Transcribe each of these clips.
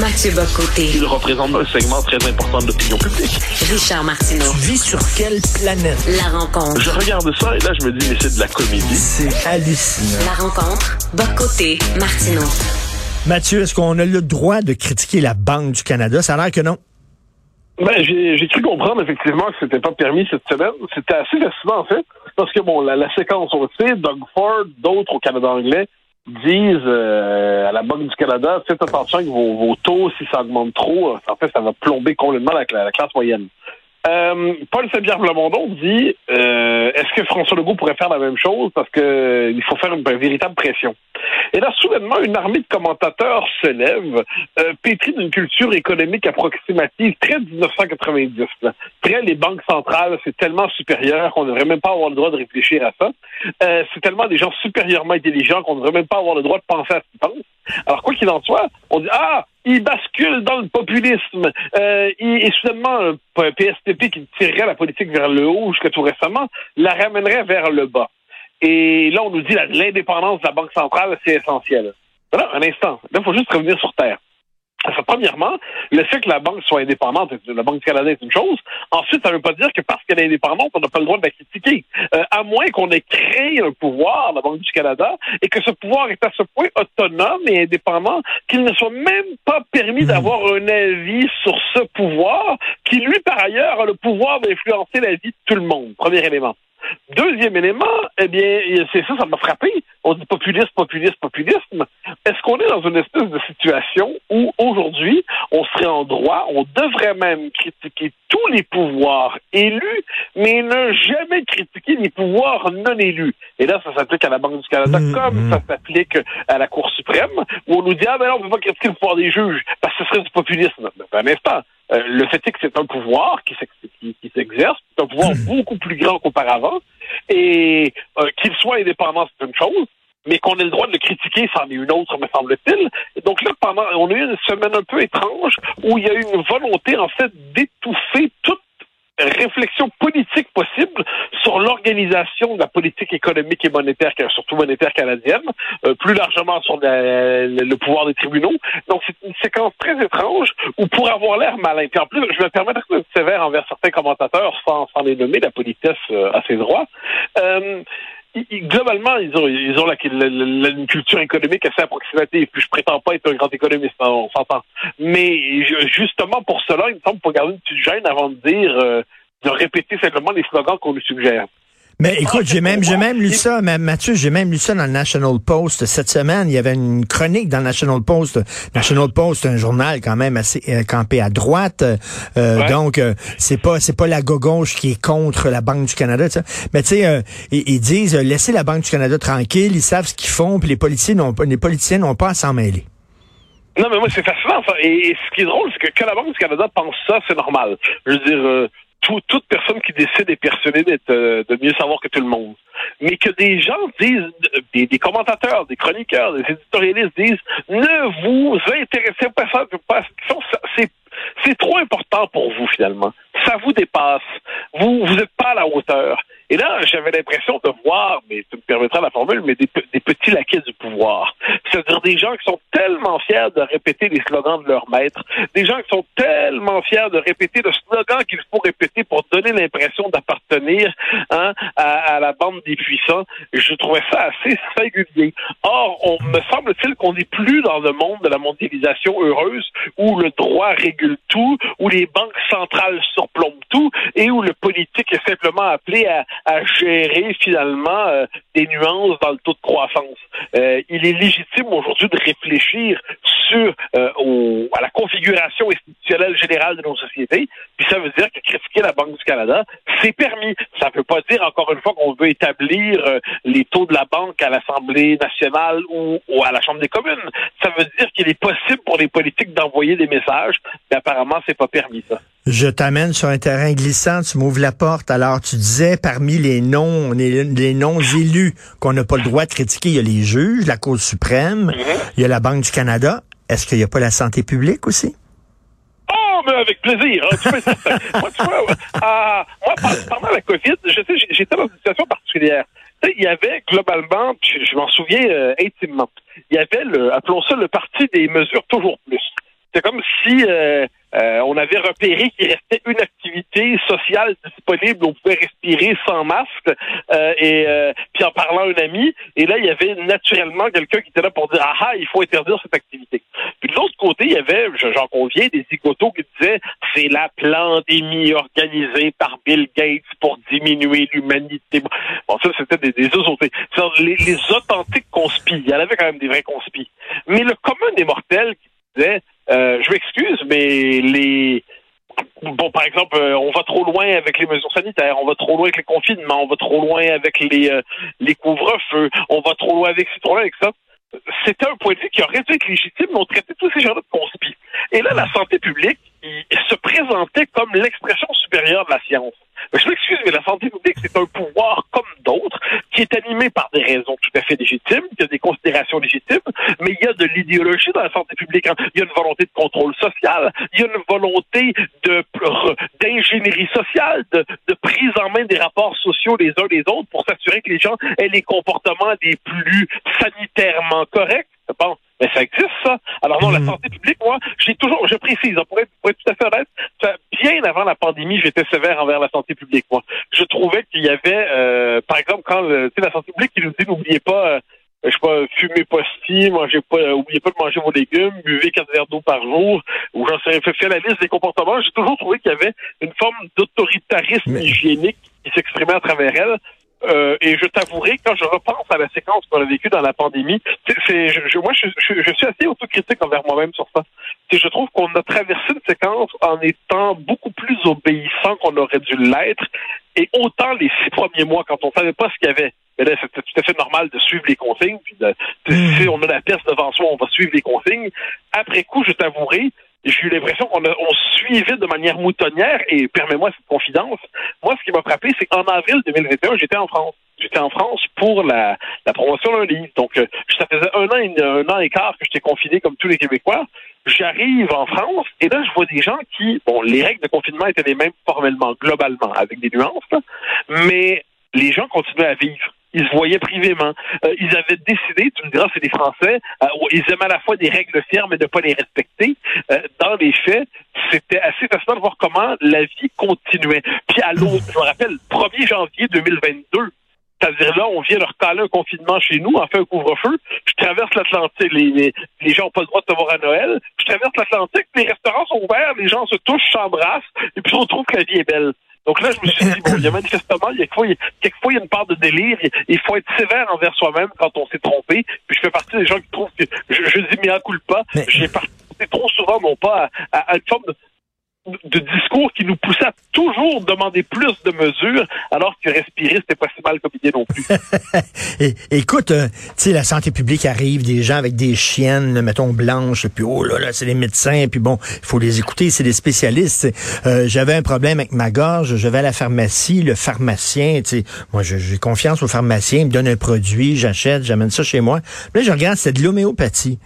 Mathieu Bocoté. Il représente un segment très important de l'opinion publique. Richard Martineau. Tu vis sur quelle planète? La rencontre. Je regarde ça et là, je me dis, mais c'est de la comédie. C'est hallucinant. La rencontre. Bocoté. Martineau. Mathieu, est-ce qu'on a le droit de critiquer la Banque du Canada? Ça a l'air que non. Ben, j'ai cru comprendre effectivement que c'était pas permis cette semaine. C'était assez fascinant en fait, parce que bon, la, la séquence on le sait, Doug Ford, d'autres au Canada anglais disent euh, à la Banque du Canada, faites attention avec vos, taux, si ça augmente trop, en fait, ça va plomber complètement la, la classe moyenne. Euh, Paul Saint-Pierre Plamondon dit euh, est-ce que François Legault pourrait faire la même chose? Parce que il faut faire une véritable pression. Et là, soudainement, une armée de commentateurs se lève, euh, pétrie d'une culture économique approximative très 1990. Là. Très les banques centrales, c'est tellement supérieur qu'on ne devrait même pas avoir le droit de réfléchir à ça. Euh, c'est tellement des gens supérieurement intelligents qu'on ne devrait même pas avoir le droit de penser à ce qu'ils pensent. Alors, quoi qu'il en soit, on dit Ah, il bascule dans le populisme. Euh, et soudainement, un PSTP qui tirerait la politique vers le haut jusqu'à tout récemment, la ramènerait vers le bas. Et là, on nous dit l'indépendance de la Banque centrale, c'est essentiel. Voilà, un instant. Là, il faut juste revenir sur Terre. Alors, premièrement, le fait que la banque soit indépendante, la Banque du Canada est une chose. Ensuite, ça ne veut pas dire que parce qu'elle est indépendante, on n'a pas le droit de la critiquer. Euh, à moins qu'on ait créé un pouvoir, la Banque du Canada, et que ce pouvoir est à ce point autonome et indépendant qu'il ne soit même pas permis d'avoir un avis sur ce pouvoir, qui lui, par ailleurs, a le pouvoir d'influencer la vie de tout le monde. Premier élément. Deuxième élément, eh bien, c'est ça, ça m'a frappé. On dit populisme, populisme, populisme. Est-ce qu'on est dans une espèce de situation où aujourd'hui, on serait en droit, on devrait même critiquer tous les pouvoirs élus, mais ne jamais critiquer les pouvoirs non élus? Et là, ça s'applique à la Banque du Canada Mm, comme mm. ça s'applique à la Cour suprême, où on nous dit, ah ben non, on ne peut pas critiquer le pouvoir des juges, parce que ce serait du populisme. Ben, un instant. Euh, le fait est que c'est un pouvoir qui s'exerce, c'est un pouvoir beaucoup plus grand qu'auparavant, et euh, qu'il soit indépendant, c'est une chose, mais qu'on ait le droit de le critiquer, c'en est une autre, me semble-t-il. Et donc là, pendant, on a eu une semaine un peu étrange où il y a eu une volonté, en fait, d'étouffer toute réflexion politique possible sur l'organisation de la politique économique et monétaire, surtout monétaire canadienne, euh, plus largement sur le, pouvoir des tribunaux. Donc c'est une séquence très étrange où pour avoir l'air malin, puis en plus je me permettre d'être sévère envers certains commentateurs sans, sans les nommer, la politesse euh, à ses droits. Euh, globalement, ils ont, ils ont la, la- la- une culture économique assez approximative. Puis je prétends pas être un grand économiste, hein, on s'entend. Mais justement pour cela, il me semble qu'il faut garder une petite gêne avant de dire, euh, de répéter simplement les slogans qu'on nous suggère. Mais écoute, Ah, j'ai même, j'ai même lu ça, Mathieu, j'ai même lu ça dans le National Post cette semaine. Il y avait une chronique dans le National Post. National Post, un journal quand même assez euh, campé à droite. Euh, Ouais. Donc, euh, c'est pas, c'est pas la gauche qui est contre la Banque du Canada. Mais tu sais, euh, ils, ils disent euh, laissez la Banque du Canada tranquille. Ils savent ce qu'ils font, puis les politiciens n'ont pas, les politiciens n'ont pas à s'en mêler. Non, mais moi, c'est fascinant, ça. Et, et ce qui est drôle, c'est que que la Banque du Canada pense ça, c'est normal. Je veux dire, euh, tout- toute personne qui décide est persuadée d'être, euh, de mieux savoir que tout le monde. Mais que des gens disent, des, des commentateurs, des chroniqueurs, des éditorialistes disent, ne vous intéressez pas pas à c'est c'est trop important pour vous, finalement. Ça vous dépasse. Vous vous n'êtes pas à la hauteur. Et là, j'avais l'impression de voir, mais tu me permettras la formule, mais des, pe- des petits laquais du pouvoir. C'est-à-dire des gens qui sont tellement fiers de répéter les slogans de leur maître, des gens qui sont tellement fiers de répéter le slogan qu'il faut répéter pour donner l'impression d'appartenir hein, à, à la bande des puissants. Je trouvais ça assez singulier. Or, on me semble-t-il qu'on n'est plus dans le monde de la mondialisation heureuse où le droit régule tout, où les banques centrales surplombent tout et où le politique est simplement appelé à, à gérer finalement euh, des nuances dans le taux de croissance. Euh, il est légitime aujourd'hui de réfléchir sur euh, au- à la configuration institutionnelle générale de nos sociétés. Puis ça veut dire que critiquer la Banque du Canada, c'est permis. Ça ne veut pas dire encore une fois qu'on veut établir euh, les taux de la banque à l'Assemblée nationale ou, ou à la Chambre des communes. Ça veut dire qu'il est possible pour les politiques d'envoyer des messages, mais apparemment c'est pas permis ça. Je t'amène sur un terrain glissant, tu m'ouvres la porte. Alors, tu disais, parmi les noms, les, les noms élus qu'on n'a pas le droit de critiquer, il y a les juges, la Cour suprême, il y a la Banque du Canada. Est-ce qu'il n'y a pas la santé publique aussi? Oh, mais avec plaisir. hein, tu certain. moi, tu vois, euh, moi, pendant la COVID, je sais, j'étais dans une situation particulière. Tu sais, il y avait globalement, je, je m'en souviens euh, intimement, il y avait le, appelons ça le parti des mesures toujours plus. C'est comme si euh, euh, on avait repéré qu'il restait une activité sociale disponible, où on pouvait respirer sans masque, euh, et puis en parlant à un ami, et là il y avait naturellement quelqu'un qui était là pour dire ah ah il faut interdire cette activité. Puis de l'autre côté il y avait, j'en conviens, des zigotos qui disaient c'est la pandémie organisée par Bill Gates pour diminuer l'humanité. Bon ça c'était des, des Les, les authentiques conspis, il y en avait quand même des vrais conspis. Mais le commun des mortels qui disait euh, je m'excuse, mais les bon, par exemple, euh, on va trop loin avec les mesures sanitaires, on va trop loin avec les confinements, on va trop loin avec les euh, les couvre-feux, on va trop loin avec ci, trop loin avec ça. C'était un point de vue qui aurait dû être légitime, mais on traitait tous ces gens-là de conspi. Et là, la santé publique il se présentait comme l'expression supérieure de la science. Je m'excuse, mais la santé publique, c'est un pouvoir comme d'autres, qui est animé par des raisons tout à fait légitimes, qui a des considérations légitimes, mais il y a de l'idéologie dans la santé publique. Hein. Il y a une volonté de contrôle social, il y a une volonté de d'ingénierie sociale, de, de prise en main des rapports sociaux les uns des autres pour s'assurer que les gens aient les comportements les plus sanitairement corrects. Mais ça existe, ça. Alors non, la mhm. santé publique, moi, j'ai toujours, je précise, pour être, pour être tout à fait honnête, bien avant la pandémie, j'étais sévère envers la santé publique, moi. Je trouvais qu'il y avait, euh, par exemple, quand tu sais, la santé publique qui nous dit n'oubliez pas, euh, je sais pas, fumez pas si, mangez pas, euh, oubliez pas de manger vos légumes, buvez quatre verres d'eau par jour, ou j'en sais, fait la liste des comportements. J'ai toujours trouvé qu'il y avait une forme d'autoritarisme hygiénique qui s'exprimait à travers elle. Euh, et je t'avouerai, quand je repense à la séquence qu'on a vécue dans la pandémie, c'est, je, moi, je, je, je, suis assez autocritique envers moi-même sur ça. Je trouve qu'on a traversé une séquence en étant beaucoup plus obéissant qu'on aurait dû l'être. Et autant les six premiers mois, quand on savait pas ce qu'il y avait, mais là, c'était tout à fait normal de suivre les consignes. Puis de, si on a la pièce devant soi, on va suivre les consignes. Après coup, je t'avouerai, j'ai eu l'impression qu'on on suivait de manière moutonnière, et permets-moi cette confidence. Moi, ce qui m'a frappé, c'est qu'en avril 2021, j'étais en France. J'étais en France pour la, la promotion d'un livre. Donc, euh, ça faisait un an, et, un an et quart que j'étais confiné comme tous les Québécois. J'arrive en France et là, je vois des gens qui, bon, les règles de confinement étaient les mêmes formellement, globalement, avec des nuances, mais les gens continuaient à vivre ils se voyaient privément. Euh, ils avaient décidé, tu me diras, c'est des Français, euh, ils aimaient à la fois des règles fermes et de ne pas les respecter. Euh, dans les faits, c'était assez fascinant de voir comment la vie continuait. Puis à l'autre, je me rappelle, 1er janvier 2022, c'est-à-dire là, on vient leur caler un confinement chez nous, en fait un couvre-feu. Je traverse l'Atlantique, les, les, gens n'ont pas le droit de se voir à Noël. Je traverse l'Atlantique, les restaurants sont ouverts, les gens se touchent, s'embrassent, et puis on trouve que la vie est belle. Donc là, je me suis dit, bon, il y a manifestement, il y a quelquefois, quelquefois, il y a une part de délire. Il faut être sévère envers soi-même quand on s'est trompé. Puis je fais partie des gens qui trouvent que, je, je dis, mais à coup pas, j'ai participé trop souvent, non pas à, à, une forme de, de discours qui nous poussait à toujours demander plus de mesures, alors que respirer, c'était pas si mal comme idée non plus. écoute, euh, tu sais, la santé publique arrive, des gens avec des chiennes, mettons, blanches, puis oh là là, c'est les médecins, puis bon, il faut les écouter, c'est des spécialistes. Euh, j'avais un problème avec ma gorge, je vais à la pharmacie, le pharmacien, tu sais, moi j'ai confiance au pharmacien, il me donne un produit, j'achète, j'amène ça chez moi. Là, je regarde, c'est de l'homéopathie.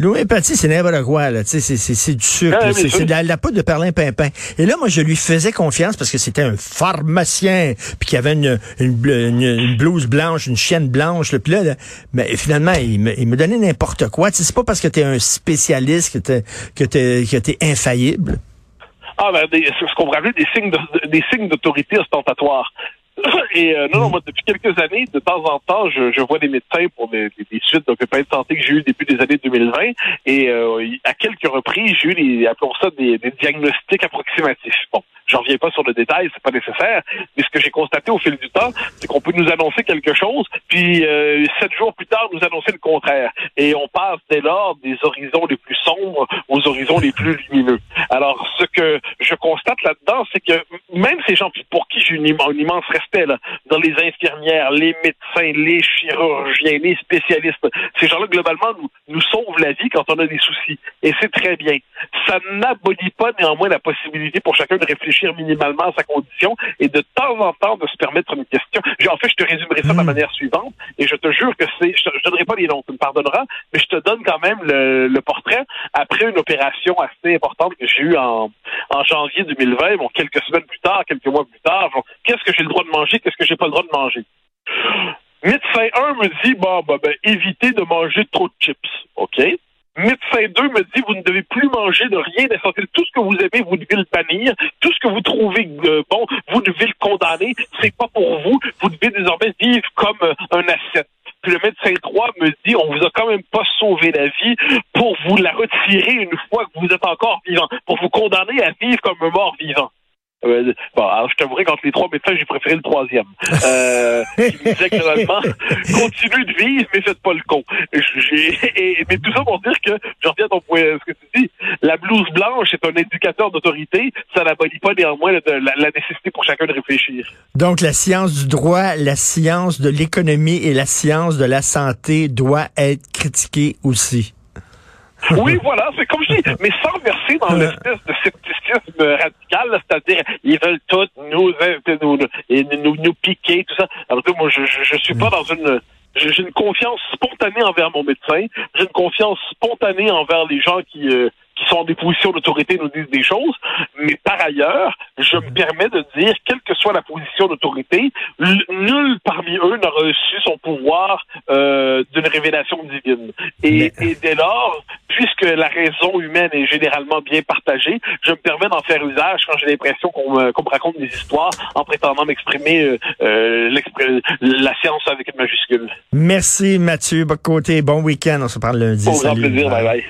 L'homéopathie, c'est n'importe quoi, là. C'est, c'est, du sucre. c'est, de la, poudre de perlin pimpin. Et là, moi, je lui faisais confiance parce que c'était un pharmacien, puis qu'il avait une, une, blouse blanche, une chienne blanche. Puis là, mais finalement, il me, il me donnait n'importe quoi. c'est pas parce que tu es un spécialiste que tu que t'es, que t'es infaillible. Ah, ben, des, ce qu'on pourrait appeler des signes, des signes d'autorité ostentatoire. Et euh, non, non, moi, depuis quelques années, de temps en temps, je, je vois des médecins pour des, des, suites d'occupation de santé que j'ai eu depuis des années 2020. Et euh, à quelques reprises, j'ai eu des, appelons ça des, des diagnostics approximatifs. Bon, J'en reviens pas sur le détail, c'est pas nécessaire. Mais ce que j'ai constaté au fil du temps, c'est qu'on peut nous annoncer quelque chose, puis euh, sept jours plus tard, nous annoncer le contraire. Et on passe dès lors des horizons les plus sombres aux horizons les plus lumineux. Alors, ce que je constate là-dedans, c'est que même ces gens pour qui j'ai un immense respect, là, dans les infirmières, les médecins, les chirurgiens, les spécialistes, ces gens-là, globalement, nous, nous sauvent la vie quand on a des soucis. Et c'est très bien. Ça n'abolit pas néanmoins la possibilité pour chacun de réfléchir minimalement à sa condition et de temps en temps de se permettre une question. En fait, je te résumerai ça de la hmm. manière suivante et je te jure que c'est, je, ne donnerai pas les noms, tu me pardonneras, mais je te donne quand même le, portrait après une opération assez importante que j'ai eue en, en janvier 2020, bon, quelques semaines plus tard, quelques mois plus tard, qu'est-ce que j'ai le droit de manger, qu'est-ce que j'ai pas le droit de manger? Médecin 1 me dit, bon, bah, ben, évitez de manger trop de chips, OK? Médecin 2 me dit, vous ne devez plus manger de rien. Tout ce que vous aimez, vous devez le bannir. Tout ce que vous trouvez euh, bon, vous devez le condamner. C'est pas pour vous. Vous devez désormais vivre comme euh, un ascète. Puis le médecin 3 me dit, on vous a quand même pas sauvé la vie pour vous la retirer une fois que vous êtes encore vivant, pour vous condamner à vivre comme un mort vivant. Euh, bon, alors je t'avouerai qu'entre les trois médecins, j'ai préféré le troisième. Euh, qui me disait clairement, continuez de vivre, mais faites pas le con. J'ai, et, mais tout ça pour dire que, je reviens à ton point, ce que tu dis, la blouse blanche est un indicateur d'autorité, ça n'abolit pas néanmoins la, la, la, nécessité pour chacun de réfléchir. Donc la science du droit, la science de l'économie et la science de la santé doit être critiquée aussi. Oui, voilà, c'est comme je dis, mais sans verser dans l'espèce de scepticisme c'est-à-dire ils veulent tout nous, nous, nous, nous piquer, tout ça. Alors que moi, je, je, suis pas dans une j'ai une confiance spontanée envers mon médecin, j'ai une confiance spontanée envers les gens qui euh, qui sont en des positions d'autorité nous disent des choses, mais par ailleurs, je me permets de dire, quelle que soit la position d'autorité, nul parmi eux n'a reçu son pouvoir euh, d'une révélation divine. Et, et, dès lors, puisque la raison humaine est généralement bien partagée, je me permets d'en faire usage quand j'ai l'impression qu'on me, qu me, raconte des histoires en prétendant m'exprimer euh, euh, la science avec une majuscule. Merci Mathieu Bocoté. Bon week-end. On se parle lundi. Grand plaisir. Bye bye.